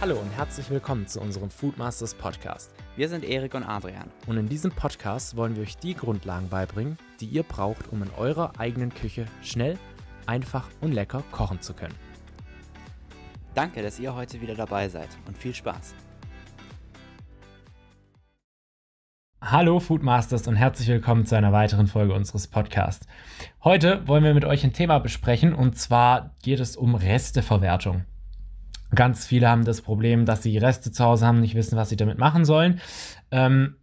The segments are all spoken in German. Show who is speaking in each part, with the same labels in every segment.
Speaker 1: Hallo und herzlich willkommen zu unserem Foodmasters Podcast.
Speaker 2: Wir sind Erik und Adrian.
Speaker 1: Und in diesem Podcast wollen wir euch die Grundlagen beibringen, die ihr braucht, um in eurer eigenen Küche schnell, einfach und lecker kochen zu können.
Speaker 2: Danke, dass ihr heute wieder dabei seid und viel Spaß.
Speaker 1: Hallo Foodmasters und herzlich willkommen zu einer weiteren Folge unseres Podcasts. Heute wollen wir mit euch ein Thema besprechen und zwar geht es um Resteverwertung. Ganz viele haben das Problem, dass sie Reste zu Hause haben, nicht wissen, was sie damit machen sollen. Ähm,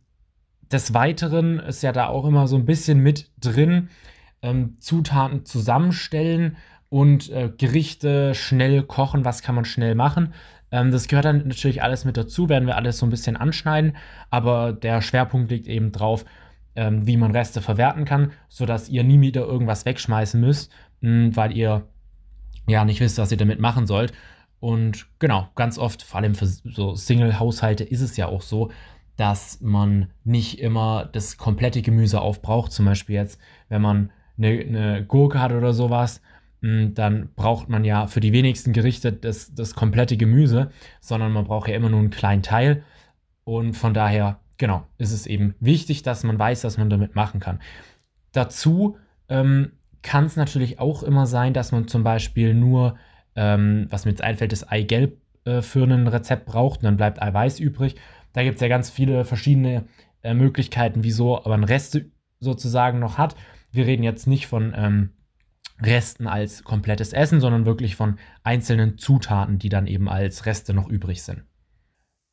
Speaker 1: des Weiteren ist ja da auch immer so ein bisschen mit drin, ähm, Zutaten zusammenstellen und äh, Gerichte schnell kochen. Was kann man schnell machen? Ähm, das gehört dann natürlich alles mit dazu, werden wir alles so ein bisschen anschneiden. Aber der Schwerpunkt liegt eben drauf, ähm, wie man Reste verwerten kann, sodass ihr nie wieder irgendwas wegschmeißen müsst, mh, hm, weil ihr ja nicht wisst, was ihr damit machen sollt. Und genau, ganz oft, vor allem für so Single-Haushalte, ist es ja auch so, dass man nicht immer das komplette Gemüse aufbraucht. Zum Beispiel jetzt, wenn man eine, eine Gurke hat oder sowas, hm, dann braucht man ja für die wenigsten Gerichte das, das komplette Gemüse, sondern man braucht ja immer nur einen kleinen Teil. Und von daher, genau, ist es eben wichtig, dass man weiß, was man damit machen kann. Dazu ähm, kann es natürlich auch immer sein, dass man zum Beispiel nur ähm, was mir jetzt einfällt, das Eigelb äh, für ein Rezept braucht und dann bleibt Eiweiß übrig. Da gibt es ja ganz viele verschiedene äh, Möglichkeiten, wieso man Reste sozusagen noch hat. Wir reden jetzt nicht von ähm, Resten als komplettes Essen, sondern wirklich von einzelnen Zutaten, die dann eben als Reste noch übrig sind.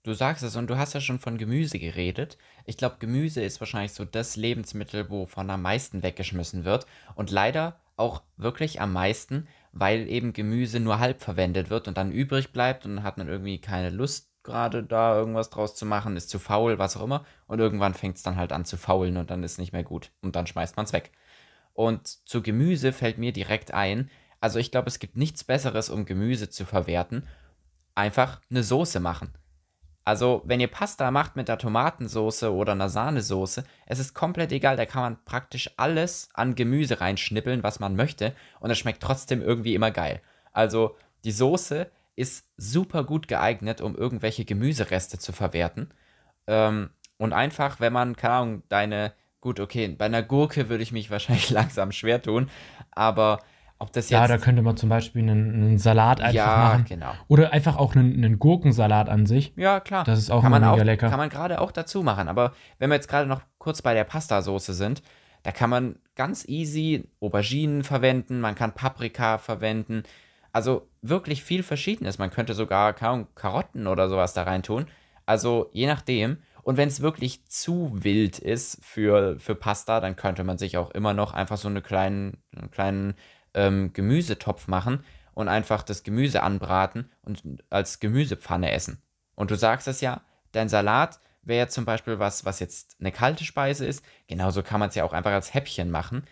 Speaker 2: Du sagst es und du hast ja schon von Gemüse geredet. Ich glaube, Gemüse ist wahrscheinlich so das Lebensmittel, wovon am meisten weggeschmissen wird und leider auch wirklich am meisten, weil eben Gemüse nur halb verwendet wird und dann übrig bleibt und dann hat man irgendwie keine Lust gerade da irgendwas draus zu machen, ist zu faul, was auch immer. Und irgendwann fängt es dann halt an zu faulen und dann ist nicht mehr gut. Und dann schmeißt man es weg. Und zu Gemüse fällt mir direkt ein, also ich glaube, es gibt nichts Besseres, um Gemüse zu verwerten. Einfach eine Soße machen. Also, wenn ihr Pasta macht mit der Tomatensauce oder einer Sahnesoße, es ist komplett egal, da kann man praktisch alles an Gemüse reinschnippeln, was man möchte, und es schmeckt trotzdem irgendwie immer geil. Also, die Soße ist super gut geeignet, um irgendwelche Gemüsereste zu verwerten. Ähm, und einfach, wenn man, keine Ahnung, deine, gut, okay, bei einer Gurke würde ich mich wahrscheinlich langsam schwer tun, aber ob das jetzt.
Speaker 1: Ja, da könnte man zum Beispiel einen, einen Salat einfach ja, machen.
Speaker 2: genau.
Speaker 1: Oder einfach auch einen, einen, Gurkensalat an sich.
Speaker 2: Ja, klar.
Speaker 1: Das ist auch kann mega
Speaker 2: auch,
Speaker 1: lecker.
Speaker 2: Kann man gerade auch dazu machen. Aber wenn wir jetzt gerade noch kurz bei der Pastasoße sind, da kann man ganz easy Auberginen verwenden, man kann Paprika verwenden. Also wirklich viel Verschiedenes. Man könnte sogar Karotten oder sowas da rein tun. Also je nachdem. Und wenn es wirklich zu wild ist für, für Pasta, dann könnte man sich auch immer noch einfach so eine kleinen, einen kleinen ähm, Gemüsetopf machen und einfach das Gemüse anbraten und als Gemüsepfanne essen. Und du sagst es ja, dein Salat wäre zum Beispiel was, was jetzt eine kalte Speise ist. Genauso kann man es ja auch einfach als Häppchen machen.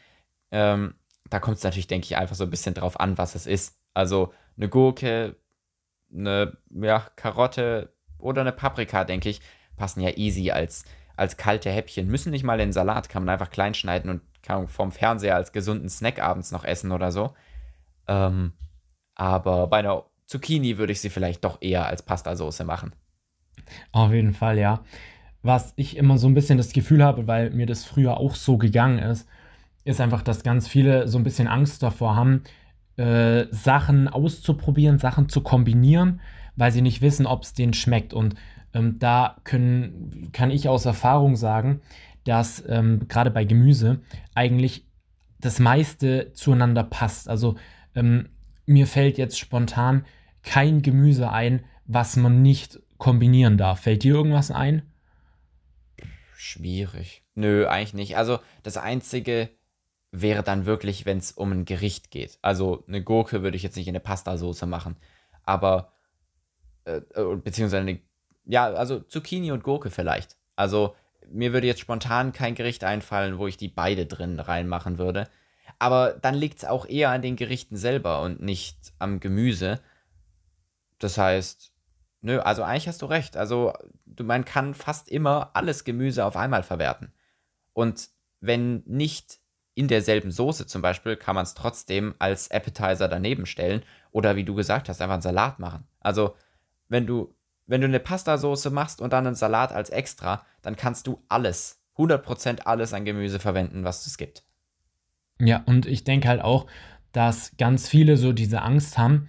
Speaker 2: Ähm, da kommt es natürlich, denke ich, einfach so ein bisschen drauf an, was es ist. Also eine Gurke, eine ja, Karotte oder eine Paprika, denke ich, passen ja easy als, als kalte Häppchen. Müssen nicht mal in Salat, kann man einfach klein schneiden und kann vom Fernseher als gesunden Snack abends noch essen oder so. Ähm, aber bei einer Zucchini würde ich sie vielleicht doch eher als Pastasauce machen.
Speaker 1: Auf jeden Fall, ja. Was ich immer so ein bisschen das Gefühl habe, weil mir das früher auch so gegangen ist, ist einfach, dass ganz viele so ein bisschen Angst davor haben, äh, Sachen auszuprobieren, Sachen zu kombinieren, weil sie nicht wissen, ob es denen schmeckt. Und ähm, da können, kann ich aus Erfahrung sagen, dass ähm, gerade bei Gemüse eigentlich das meiste zueinander passt. Also ähm, mir fällt jetzt spontan kein Gemüse ein, was man nicht kombinieren darf. Fällt dir irgendwas ein?
Speaker 2: Schwierig. Nö, eigentlich nicht. Also das Einzige wäre dann wirklich, wenn es um ein Gericht geht. Also eine Gurke würde ich jetzt nicht in eine Pastasauce machen. Aber, äh, äh beziehungsweise eine, ja, also Zucchini und Gurke vielleicht. Also mir würde jetzt spontan kein Gericht einfallen, wo ich die beide drin reinmachen würde. Aber dann liegt es auch eher an den Gerichten selber und nicht am Gemüse. Das heißt, nö, also eigentlich hast du recht. Also man kann fast immer alles Gemüse auf einmal verwerten. Und wenn nicht in derselben Soße zum Beispiel, kann man es trotzdem als Appetizer daneben stellen oder wie du gesagt hast, einfach einen Salat machen. Also wenn du wenn du eine Pastasauce machst und dann einen Salat als extra, dann kannst du alles, 100% alles an Gemüse verwenden, was es gibt.
Speaker 1: Ja, und ich denke halt auch, dass ganz viele so diese Angst haben,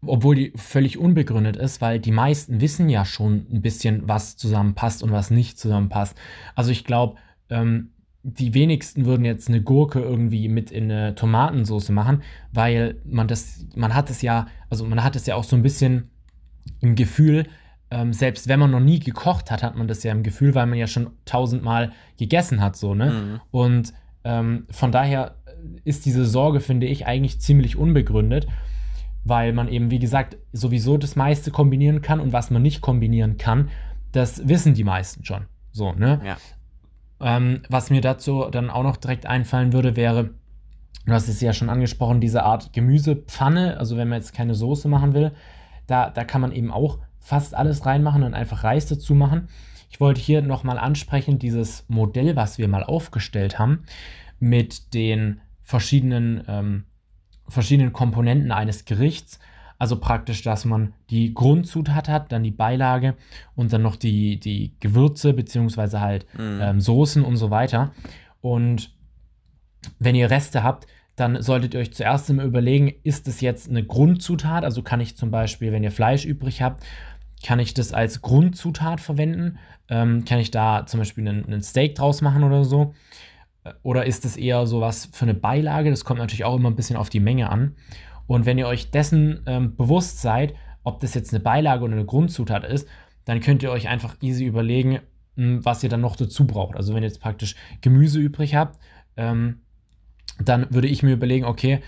Speaker 1: obwohl die völlig unbegründet ist, weil die meisten wissen ja schon ein bisschen, was zusammenpasst und was nicht zusammenpasst. Also ich glaube, ähm, die wenigsten würden jetzt eine Gurke irgendwie mit in eine Tomatensauce machen, weil man das, man hat es ja, also man hat es ja auch so ein bisschen im Gefühl, ähm, selbst wenn man noch nie gekocht hat, hat man das ja im Gefühl, weil man ja schon tausendmal gegessen hat, so, ne? Mhm. Und ähm, von daher ist diese Sorge, finde ich, eigentlich ziemlich unbegründet weil man eben, wie gesagt, sowieso das meiste kombinieren kann und was man nicht kombinieren kann, das wissen die meisten schon. So, ne? Ja. Ähm, was mir dazu dann auch noch direkt einfallen würde, wäre, du hast es ja schon angesprochen, diese Art Gemüsepfanne, also wenn man jetzt keine Soße machen will, da, da kann man eben auch fast alles reinmachen und einfach Reis dazu machen. Ich wollte hier nochmal ansprechen, dieses Modell, was wir mal aufgestellt haben, mit den verschiedenen ähm, verschiedenen Komponenten eines Gerichts. Also praktisch, dass man die Grundzutat hat, dann die Beilage und dann noch die, die Gewürze beziehungsweise halt mhm. ähm, Soßen und so weiter. Und wenn ihr Reste habt, dann solltet ihr euch zuerst immer überlegen, ist es jetzt eine Grundzutat? Also kann ich zum Beispiel, wenn ihr Fleisch übrig habt, kann ich das als Grundzutat verwenden? Ähm, kann ich da zum Beispiel einen, einen Steak draus machen oder so? Oder ist es eher sowas für eine Beilage? Das kommt natürlich auch immer ein bisschen auf die Menge an. Und wenn ihr euch dessen ähm, bewusst seid, ob das jetzt eine Beilage oder eine Grundzutat ist, dann könnt ihr euch einfach easy überlegen, hm, was ihr dann noch dazu braucht. Also wenn ihr jetzt praktisch Gemüse übrig habt, ähm, dann würde ich mir überlegen, okay,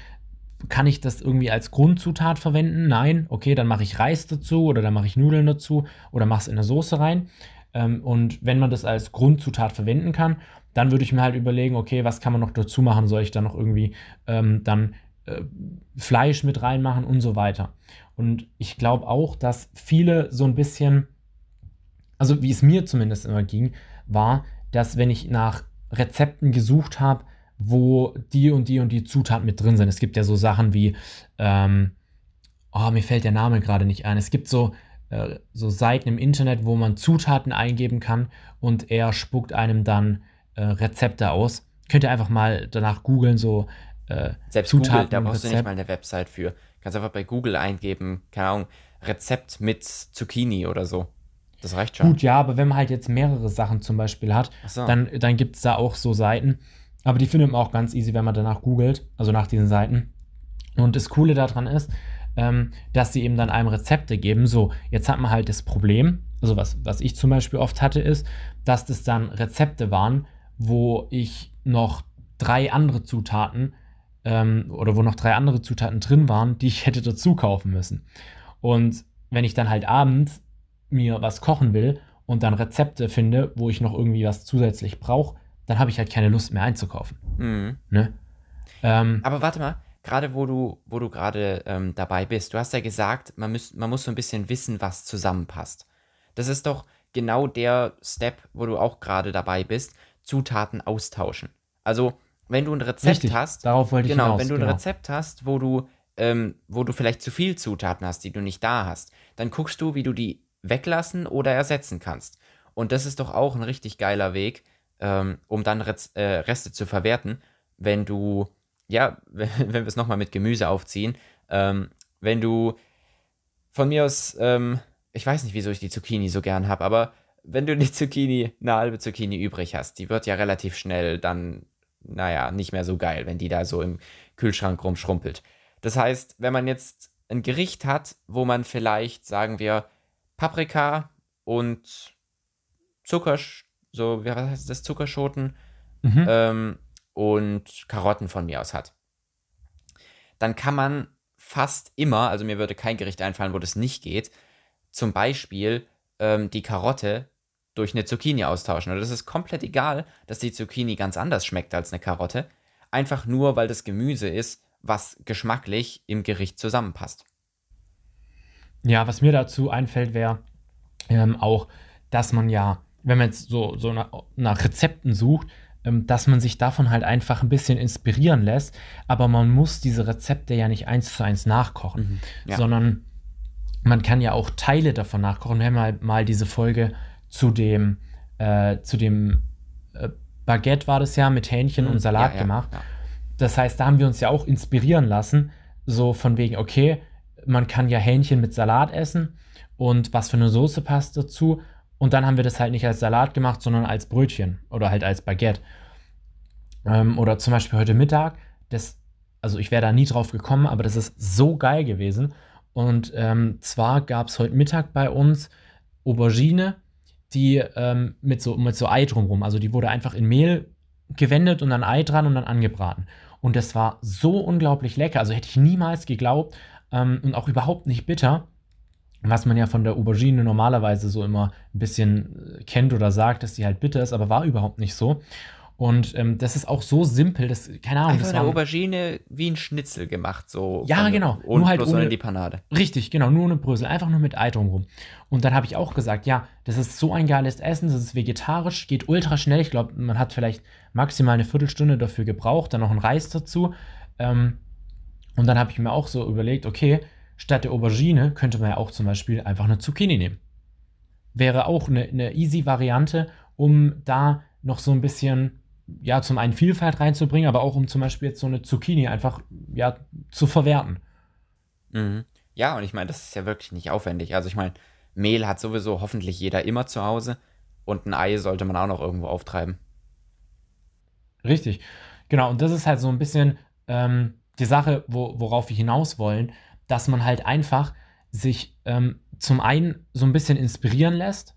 Speaker 1: kann ich das irgendwie als Grundzutat verwenden? Nein, okay, dann mache ich Reis dazu oder dann mache ich Nudeln dazu oder mache es in eine Soße rein. Ähm, und wenn man das als Grundzutat verwenden kann, dann würde ich mir halt überlegen, okay, was kann man noch dazu machen? Soll ich da noch irgendwie ähm, dann äh, Fleisch mit reinmachen und so weiter? Und ich glaube auch, dass viele so ein bisschen, also wie es mir zumindest immer ging, war, dass wenn ich nach Rezepten gesucht habe, wo die und die und die Zutaten mit drin sind. Es gibt ja so Sachen wie, ähm, oh, mir fällt der Name gerade nicht ein. Es gibt so, äh, so Seiten im Internet, wo man Zutaten eingeben kann und er spuckt einem dann äh, Rezepte aus. Könnt ihr einfach mal danach googeln, so
Speaker 2: äh, Selbst Zutaten Google, da brauchst Rezept. du nicht mal eine Website für. Kannst einfach bei Google eingeben, keine Ahnung, Rezept mit Zucchini oder so. Das reicht schon.
Speaker 1: Gut, ja, aber wenn man halt jetzt mehrere Sachen zum Beispiel hat, so. dann, dann gibt es da auch so Seiten. Aber die findet man auch ganz easy, wenn man danach googelt, also nach diesen Seiten. Und das Coole daran ist, ähm, dass sie eben dann einem Rezepte geben. So, jetzt hat man halt das Problem, also was, was ich zum Beispiel oft hatte, ist, dass das dann Rezepte waren, wo ich noch drei andere Zutaten ähm, oder wo noch drei andere Zutaten drin waren, die ich hätte dazu kaufen müssen. Und wenn ich dann halt abends mir was kochen will und dann Rezepte finde, wo ich noch irgendwie was zusätzlich brauche, dann habe ich halt keine Lust mehr einzukaufen. Mhm. Ne?
Speaker 2: Ähm, Aber warte mal, gerade wo du, wo du gerade ähm, dabei bist, du hast ja gesagt, man, müß, man muss so ein bisschen wissen, was zusammenpasst. Das ist doch genau der Step, wo du auch gerade dabei bist. Zutaten austauschen. Also, wenn du ein Rezept Richtig, hast,
Speaker 1: darauf wollte ich
Speaker 2: genau,
Speaker 1: hinaus,
Speaker 2: wenn du ein genau. Rezept hast, wo du, ähm, wo du vielleicht zu viel Zutaten hast, die du nicht da hast, dann guckst du, wie du die weglassen oder ersetzen kannst. Und das ist doch auch ein richtig geiler Weg, ähm, um dann Rez äh, Reste zu verwerten, wenn du, ja, wenn, wir es nochmal mit Gemüse aufziehen, ähm, wenn du von mir aus, ähm, ich weiß nicht, wieso ich die Zucchini so gern habe, aber wenn du die Zucchini, eine halbe Zucchini übrig hast, die wird ja relativ schnell dann, naja, nicht mehr so geil, wenn die da so im Kühlschrank rumschrumpelt. Das heißt, wenn man jetzt ein Gericht hat, wo man vielleicht, sagen wir, Paprika und Zucker, so, wie heißt das, Zuckerschoten mhm. ähm, und Karotten von mir aus hat, dann kann man fast immer, also mir würde kein Gericht einfallen, wo das nicht geht, zum Beispiel ähm, die Karotte durch eine Zucchini austauschen. Und das ist komplett egal, dass die Zucchini ganz anders schmeckt als eine Karotte. Einfach nur, weil das Gemüse ist, was geschmacklich im Gericht zusammenpasst.
Speaker 1: Ja, was mir dazu einfällt, wäre ähm, auch, dass man ja, wenn man jetzt so, so nach, nach Rezepten sucht, ähm, dass man sich davon halt einfach ein bisschen inspirieren lässt. Aber man muss diese Rezepte ja nicht eins zu eins nachkochen, mhm, ja. sondern man kann ja auch Teile davon nachkochen. Wir haben mal, mal diese Folge zu dem, äh, zu dem äh, Baguette war das ja mit Hähnchen
Speaker 2: Mm,
Speaker 1: und Salat
Speaker 2: ja, ja,
Speaker 1: gemacht. Das heißt, da haben wir uns ja auch inspirieren lassen, so von wegen, okay, man kann ja Hähnchen mit Salat essen und was für eine Soße passt dazu. Und dann haben wir das halt nicht als Salat gemacht, sondern als Brötchen oder halt als Baguette. Ähm, oder zum Beispiel heute Mittag, das, also ich wäre da nie drauf gekommen, aber das ist so geil gewesen. Und ähm, zwar gab es heute Mittag bei uns Aubergine, die ähm, mit, so, mit so Ei drumrum, also die wurde einfach in Mehl gewendet und dann Ei dran und dann angebraten. Und das war so unglaublich lecker, also hätte ich niemals geglaubt ähm, und auch überhaupt nicht bitter, was man ja von der Aubergine normalerweise so immer ein bisschen äh, kennt oder sagt, dass die halt bitter ist, aber war überhaupt nicht so. Und ähm, das ist auch so simpel, das, keine Ahnung,
Speaker 2: Einfach
Speaker 1: das
Speaker 2: eine Aubergine wie ein Schnitzel gemacht, so.
Speaker 1: Ja,
Speaker 2: von-
Speaker 1: genau.
Speaker 2: Und
Speaker 1: Nur halt
Speaker 2: bloß
Speaker 1: ohne-
Speaker 2: ohne die Panade.
Speaker 1: Richtig, genau, nur eine Brösel, einfach nur mit Ei drumrum. Und dann habe ich auch gesagt, ja, das ist so ein geiles Essen, das ist vegetarisch, geht ultra schnell. Ich glaube, man hat vielleicht maximal eine Viertelstunde dafür gebraucht, dann noch ein Reis dazu. Ähm, und dann habe ich mir auch so überlegt, okay, statt der Aubergine könnte man ja auch zum Beispiel einfach eine Zucchini nehmen. Wäre auch eine, eine easy Variante, um da noch so ein bisschen, ja, zum einen Vielfalt reinzubringen, aber auch um zum Beispiel jetzt so eine Zucchini einfach, ja, zu verwerten.
Speaker 2: Mhm. Ja, und ich meine, das ist ja wirklich nicht aufwendig. Also ich meine, Mehl hat sowieso hoffentlich jeder immer zu Hause und ein Ei sollte man auch noch irgendwo auftreiben.
Speaker 1: Richtig. Genau, und das ist halt so ein bisschen ähm, die Sache, wo, worauf wir hinaus wollen, dass man halt einfach sich ähm, zum einen so ein bisschen inspirieren lässt.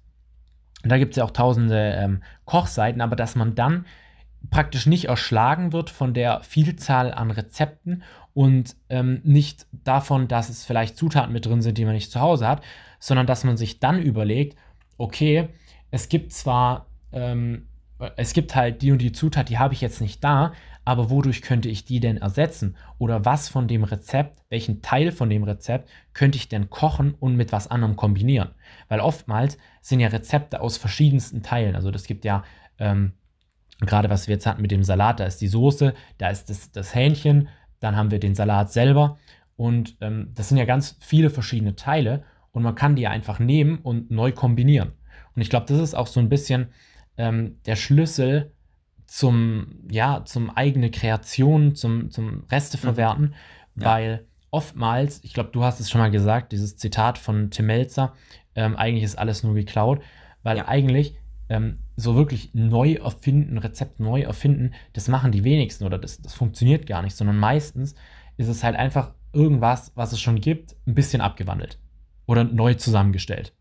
Speaker 1: Und da gibt es ja auch tausende ähm, Kochseiten, aber dass man dann praktisch nicht erschlagen wird von der Vielzahl an Rezepten und ähm, nicht davon, dass es vielleicht Zutaten mit drin sind, die man nicht zu Hause hat, sondern dass man sich dann überlegt, okay, es gibt zwar, ähm, es gibt halt die und die Zutat, die habe ich jetzt nicht da, aber wodurch könnte ich die denn ersetzen? Oder was von dem Rezept, welchen Teil von dem Rezept könnte ich denn kochen und mit was anderem kombinieren? Weil oftmals sind ja Rezepte aus verschiedensten Teilen. Also das gibt ja ähm, gerade was wir jetzt hatten mit dem Salat, da ist die Soße, da ist das, das Hähnchen, dann haben wir den Salat selber und ähm, das sind ja ganz viele verschiedene Teile und man kann die ja einfach nehmen und neu kombinieren. Und ich glaube, das ist auch so ein bisschen ähm, der Schlüssel zum, ja, zum eigene Kreation, zum, zum Resteverwerten,
Speaker 2: Ja.
Speaker 1: weil oftmals, ich glaube, du hast es schon mal gesagt, dieses Zitat von Tim Melzer, ähm, eigentlich ist alles nur geklaut, weil
Speaker 2: Ja.
Speaker 1: eigentlich ähm, so wirklich neu erfinden, Rezept neu erfinden, das machen die wenigsten oder das, das funktioniert gar nicht, sondern meistens ist es halt einfach irgendwas, was es schon gibt, ein bisschen abgewandelt oder neu zusammengestellt.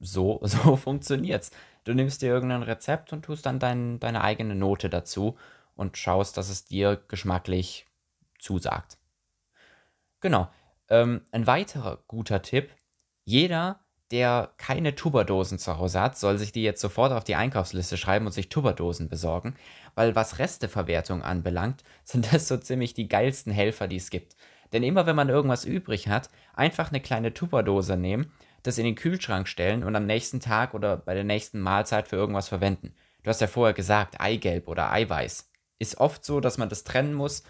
Speaker 2: So, so funktioniert's. Du nimmst dir irgendein Rezept und tust dann dein, deine eigene Note dazu und schaust, dass es dir geschmacklich zusagt. Genau. Ähm, ein weiterer guter Tipp. Jeder, der keine Tupperdosen zu Hause hat, soll sich die jetzt sofort auf die Einkaufsliste schreiben und sich Tupperdosen besorgen, weil was Resteverwertung anbelangt, sind das so ziemlich die geilsten Helfer, die es gibt. Denn immer wenn man irgendwas übrig hat, einfach eine kleine Tupperdose nehmen, das in den Kühlschrank stellen und am nächsten Tag oder bei der nächsten Mahlzeit für irgendwas verwenden. Du hast ja vorher gesagt, Eigelb oder Eiweiß. Ist oft so, dass man das trennen muss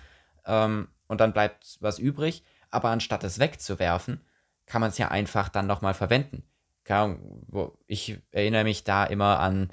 Speaker 2: ähm, und dann bleibt was übrig, aber anstatt es wegzuwerfen, kann man es ja einfach dann nochmal verwenden. Ich erinnere mich da immer an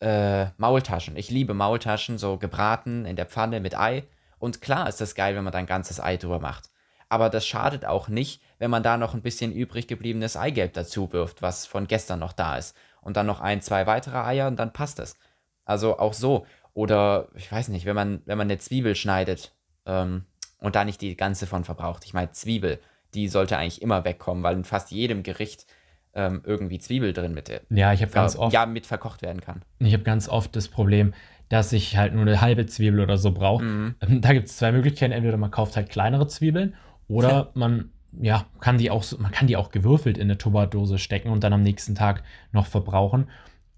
Speaker 2: äh, Maultaschen. Ich liebe Maultaschen, so gebraten in der Pfanne mit Ei. Und klar ist das geil, wenn man da ein ganzes Ei drüber macht. Aber das schadet auch nicht, wenn man da noch ein bisschen übrig gebliebenes Eigelb dazu wirft, was von gestern noch da ist. Und dann noch ein, zwei weitere Eier und dann passt es. Also auch so. Oder ich weiß nicht, wenn man, wenn man eine Zwiebel schneidet ähm, und da nicht die ganze von verbraucht. Ich meine, Zwiebel, die sollte eigentlich immer wegkommen, weil in fast jedem Gericht ähm, irgendwie Zwiebel drin mit, äh,
Speaker 1: Ja, ich habe ganz
Speaker 2: ver-
Speaker 1: oft
Speaker 2: ja, mit verkocht werden kann.
Speaker 1: Ich habe ganz oft das Problem, dass ich halt nur eine halbe Zwiebel oder so brauche.
Speaker 2: Mhm.
Speaker 1: Ähm, Da gibt es zwei Möglichkeiten. Entweder man kauft halt kleinere Zwiebeln oder man ja, kann die auch, man kann die auch gewürfelt in eine Tupperdose stecken und dann am nächsten Tag noch verbrauchen.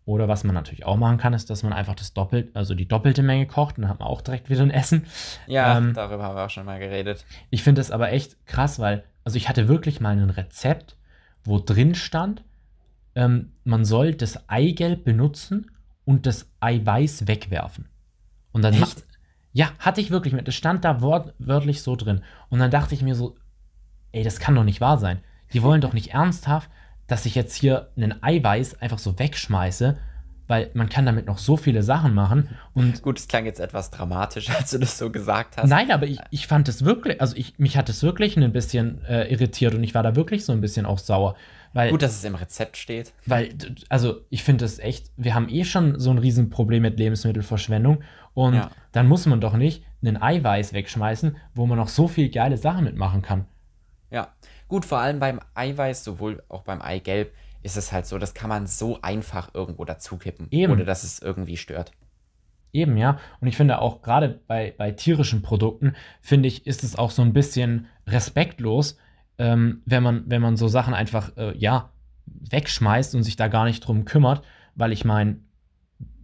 Speaker 1: Oder was man natürlich auch machen kann, ist, dass man einfach das doppelt, also die doppelte Menge kocht und dann hat man auch direkt wieder ein Essen.
Speaker 2: Ja,
Speaker 1: Ähm,
Speaker 2: darüber haben wir auch schon mal geredet.
Speaker 1: Ich finde das aber echt krass, weil, also ich hatte wirklich mal ein Rezept, wo drin stand, ähm, man soll das Eigelb benutzen und das Eiweiß wegwerfen. Und dann
Speaker 2: Echt?
Speaker 1: Ja, hatte ich wirklich mit. Das stand da wortwörtlich so drin. Und dann dachte ich mir so, ey, das kann doch nicht wahr sein. die wollen doch nicht ernsthaft, dass ich jetzt hier einen Eiweiß einfach so wegschmeiße, weil man kann damit noch so viele Sachen machen. Und
Speaker 2: Gut, es klang jetzt etwas dramatisch, als du das so gesagt hast.
Speaker 1: Nein, aber ich, ich fand es wirklich, also ich, mich hat es wirklich ein bisschen äh, irritiert und ich war da wirklich so ein bisschen auch sauer. Weil,
Speaker 2: Gut, dass es im Rezept steht.
Speaker 1: weil, also ich finde es echt, wir haben eh schon so ein Riesenproblem mit Lebensmittelverschwendung und
Speaker 2: Ja.
Speaker 1: dann muss man doch nicht einen Eiweiß wegschmeißen, wo man noch so viel geile Sachen mitmachen kann.
Speaker 2: Ja. Gut, vor allem beim Eiweiß, sowohl auch beim Eigelb, ist es halt so, das kann man so einfach irgendwo dazukippen.
Speaker 1: Eben.
Speaker 2: Ohne dass es irgendwie stört.
Speaker 1: Eben, ja. Und ich finde auch gerade bei, bei tierischen Produkten, finde ich, ist es auch so ein bisschen respektlos, ähm, wenn, man, wenn man so Sachen einfach, äh, ja, wegschmeißt und sich da gar nicht drum kümmert, weil ich meine,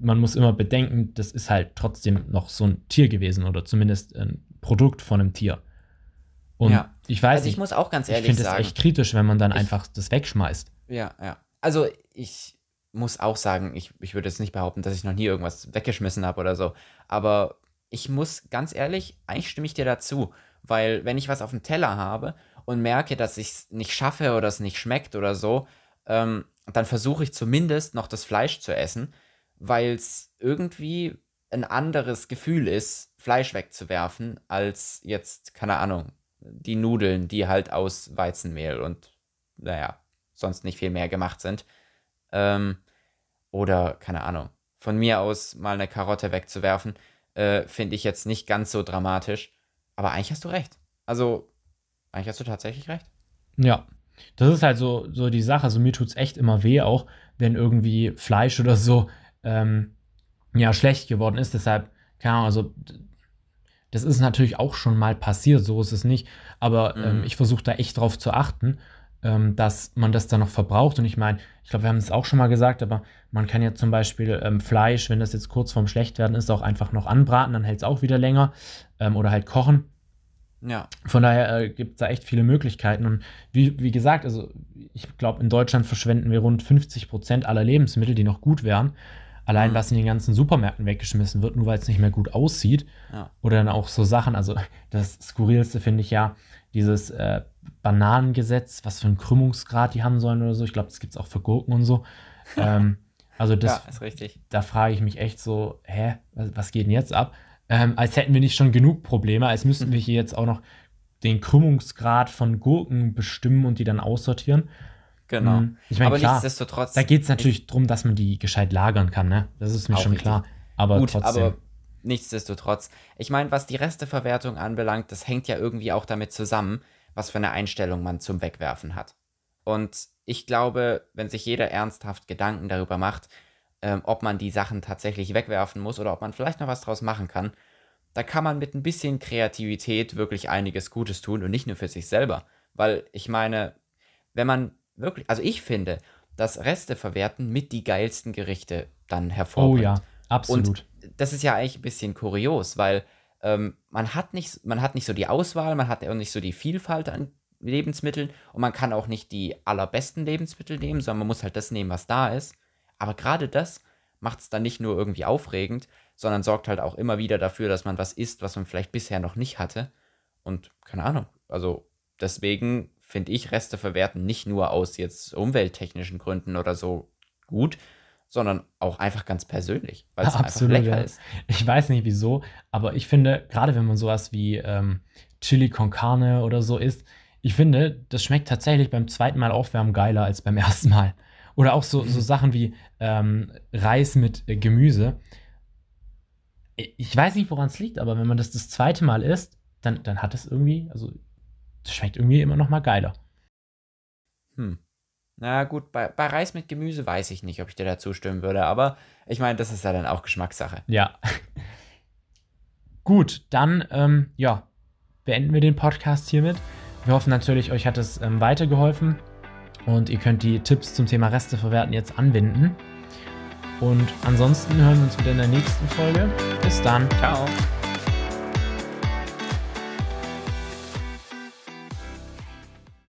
Speaker 1: man muss immer bedenken, das ist halt trotzdem noch so ein Tier gewesen oder zumindest ein Produkt von einem Tier. Und
Speaker 2: Ja.
Speaker 1: ich weiß
Speaker 2: Also ich
Speaker 1: nicht,
Speaker 2: muss auch ganz
Speaker 1: ich
Speaker 2: ehrlich
Speaker 1: finde es
Speaker 2: sagen.
Speaker 1: echt kritisch, wenn man dann
Speaker 2: Ich-
Speaker 1: einfach das wegschmeißt.
Speaker 2: Ja, ja. Also ich muss auch sagen, ich, ich würde jetzt nicht behaupten, dass ich noch nie irgendwas weggeschmissen habe oder so. Aber ich muss ganz ehrlich, eigentlich stimme ich dir dazu. Weil wenn ich was auf dem Teller habe und merke, dass ich es nicht schaffe oder es nicht schmeckt oder so, ähm, dann versuche ich zumindest noch das Fleisch zu essen, weil es irgendwie ein anderes Gefühl ist, Fleisch wegzuwerfen, als jetzt, keine Ahnung, die Nudeln, die halt aus Weizenmehl und, naja, sonst nicht viel mehr gemacht sind. Ähm, oder, keine Ahnung, von mir aus mal eine Karotte wegzuwerfen, äh, finde ich jetzt nicht ganz so dramatisch. Aber eigentlich hast du recht. Also, eigentlich hast du tatsächlich recht.
Speaker 1: Ja, das ist halt so, so die Sache. Also mir tut es echt immer weh, auch wenn irgendwie Fleisch oder so ähm, ja, schlecht geworden ist. Deshalb, keine Ahnung, also das ist natürlich auch schon mal passiert, so ist es nicht. Aber ähm,
Speaker 2: Mhm.
Speaker 1: ich versuche da echt drauf zu achten, ähm, dass man das dann noch verbraucht. Und ich meine, ich glaube, wir haben es auch schon mal gesagt, aber man kann ja zum Beispiel ähm, Fleisch, wenn das jetzt kurz vorm Schlechtwerden ist, auch einfach noch anbraten, dann hält es auch wieder länger. Ähm, oder halt kochen.
Speaker 2: Ja,
Speaker 1: Von daher äh, gibt es da echt viele Möglichkeiten. Und wie, wie gesagt, also ich glaube, in Deutschland verschwenden wir rund 50 Prozent aller Lebensmittel, die noch gut wären. Allein
Speaker 2: Mhm.
Speaker 1: was in den ganzen Supermärkten weggeschmissen wird, nur weil es nicht mehr gut aussieht.
Speaker 2: ja.
Speaker 1: Oder dann auch so Sachen, also das Skurrilste finde ich ja, dieses äh, Bananengesetz, was für einen Krümmungsgrad die haben sollen oder so. Ich glaube, das gibt es auch für Gurken und so. ähm, also das,
Speaker 2: ja, ist richtig.
Speaker 1: da frage ich mich echt so, hä, was, was geht denn jetzt ab? Ähm, als hätten wir nicht schon genug Probleme, als müssten wir hier jetzt auch noch den Krümmungsgrad von Gurken bestimmen und die dann aussortieren.
Speaker 2: Genau.
Speaker 1: Mhm. Ich meine,
Speaker 2: Aber
Speaker 1: klar,
Speaker 2: nichtsdestotrotz.
Speaker 1: da geht es natürlich darum, dass man die gescheit lagern kann, ne? Das ist mir schon
Speaker 2: richtig.
Speaker 1: klar. Aber
Speaker 2: Gut,
Speaker 1: trotzdem.
Speaker 2: aber nichtsdestotrotz. Ich meine, was die Resteverwertung anbelangt, das hängt ja irgendwie auch damit zusammen, was für eine Einstellung man zum Wegwerfen hat. Und ich glaube, wenn sich jeder ernsthaft Gedanken darüber macht, ähm, ob man die Sachen tatsächlich wegwerfen muss oder ob man vielleicht noch was draus machen kann, da kann man mit ein bisschen Kreativität wirklich einiges Gutes tun und nicht nur für sich selber. Weil ich meine, wenn man wirklich, also ich finde, dass Resteverwerten mit die geilsten Gerichte dann
Speaker 1: oh
Speaker 2: hervorbringt.
Speaker 1: ja, absolut.
Speaker 2: das ist ja eigentlich ein bisschen kurios, weil ähm, man, hat nicht, man hat nicht so die Auswahl, man hat auch nicht so die Vielfalt an Lebensmitteln und man kann auch nicht die allerbesten Lebensmittel nehmen, sondern man muss halt das nehmen, was da ist. Aber gerade das macht es dann nicht nur irgendwie aufregend, sondern sorgt halt auch immer wieder dafür, dass man was isst, was man vielleicht bisher noch nicht hatte. Und keine Ahnung, also deswegen finde ich Reste verwerten nicht nur aus jetzt umwelttechnischen Gründen oder so gut, sondern auch einfach ganz persönlich, weil es einfach lecker
Speaker 1: ja.
Speaker 2: ist.
Speaker 1: Ich weiß nicht wieso, aber ich finde, gerade wenn man sowas wie ähm, Chili con Carne oder so isst, ich finde, das schmeckt tatsächlich beim zweiten Mal aufwärmen geiler als beim ersten Mal. Oder auch so, so Sachen wie ähm, Reis mit äh, Gemüse. Ich ich weiß nicht, woran es liegt, aber wenn man das das zweite Mal isst, dann, dann hat es irgendwie, also das schmeckt irgendwie immer noch mal geiler.
Speaker 2: Hm. Na gut, bei, bei Reis mit Gemüse weiß ich nicht, ob ich dir da zustimmen würde, aber ich meine, das ist ja dann auch Geschmackssache.
Speaker 1: Ja. Gut, dann ähm, ja, beenden wir den Podcast hiermit. Wir hoffen natürlich, euch hat es ähm, weitergeholfen und ihr könnt die Tipps zum Thema Reste verwerten jetzt anwenden. Und ansonsten hören wir uns wieder in der nächsten Folge. Bis dann.
Speaker 2: Ciao.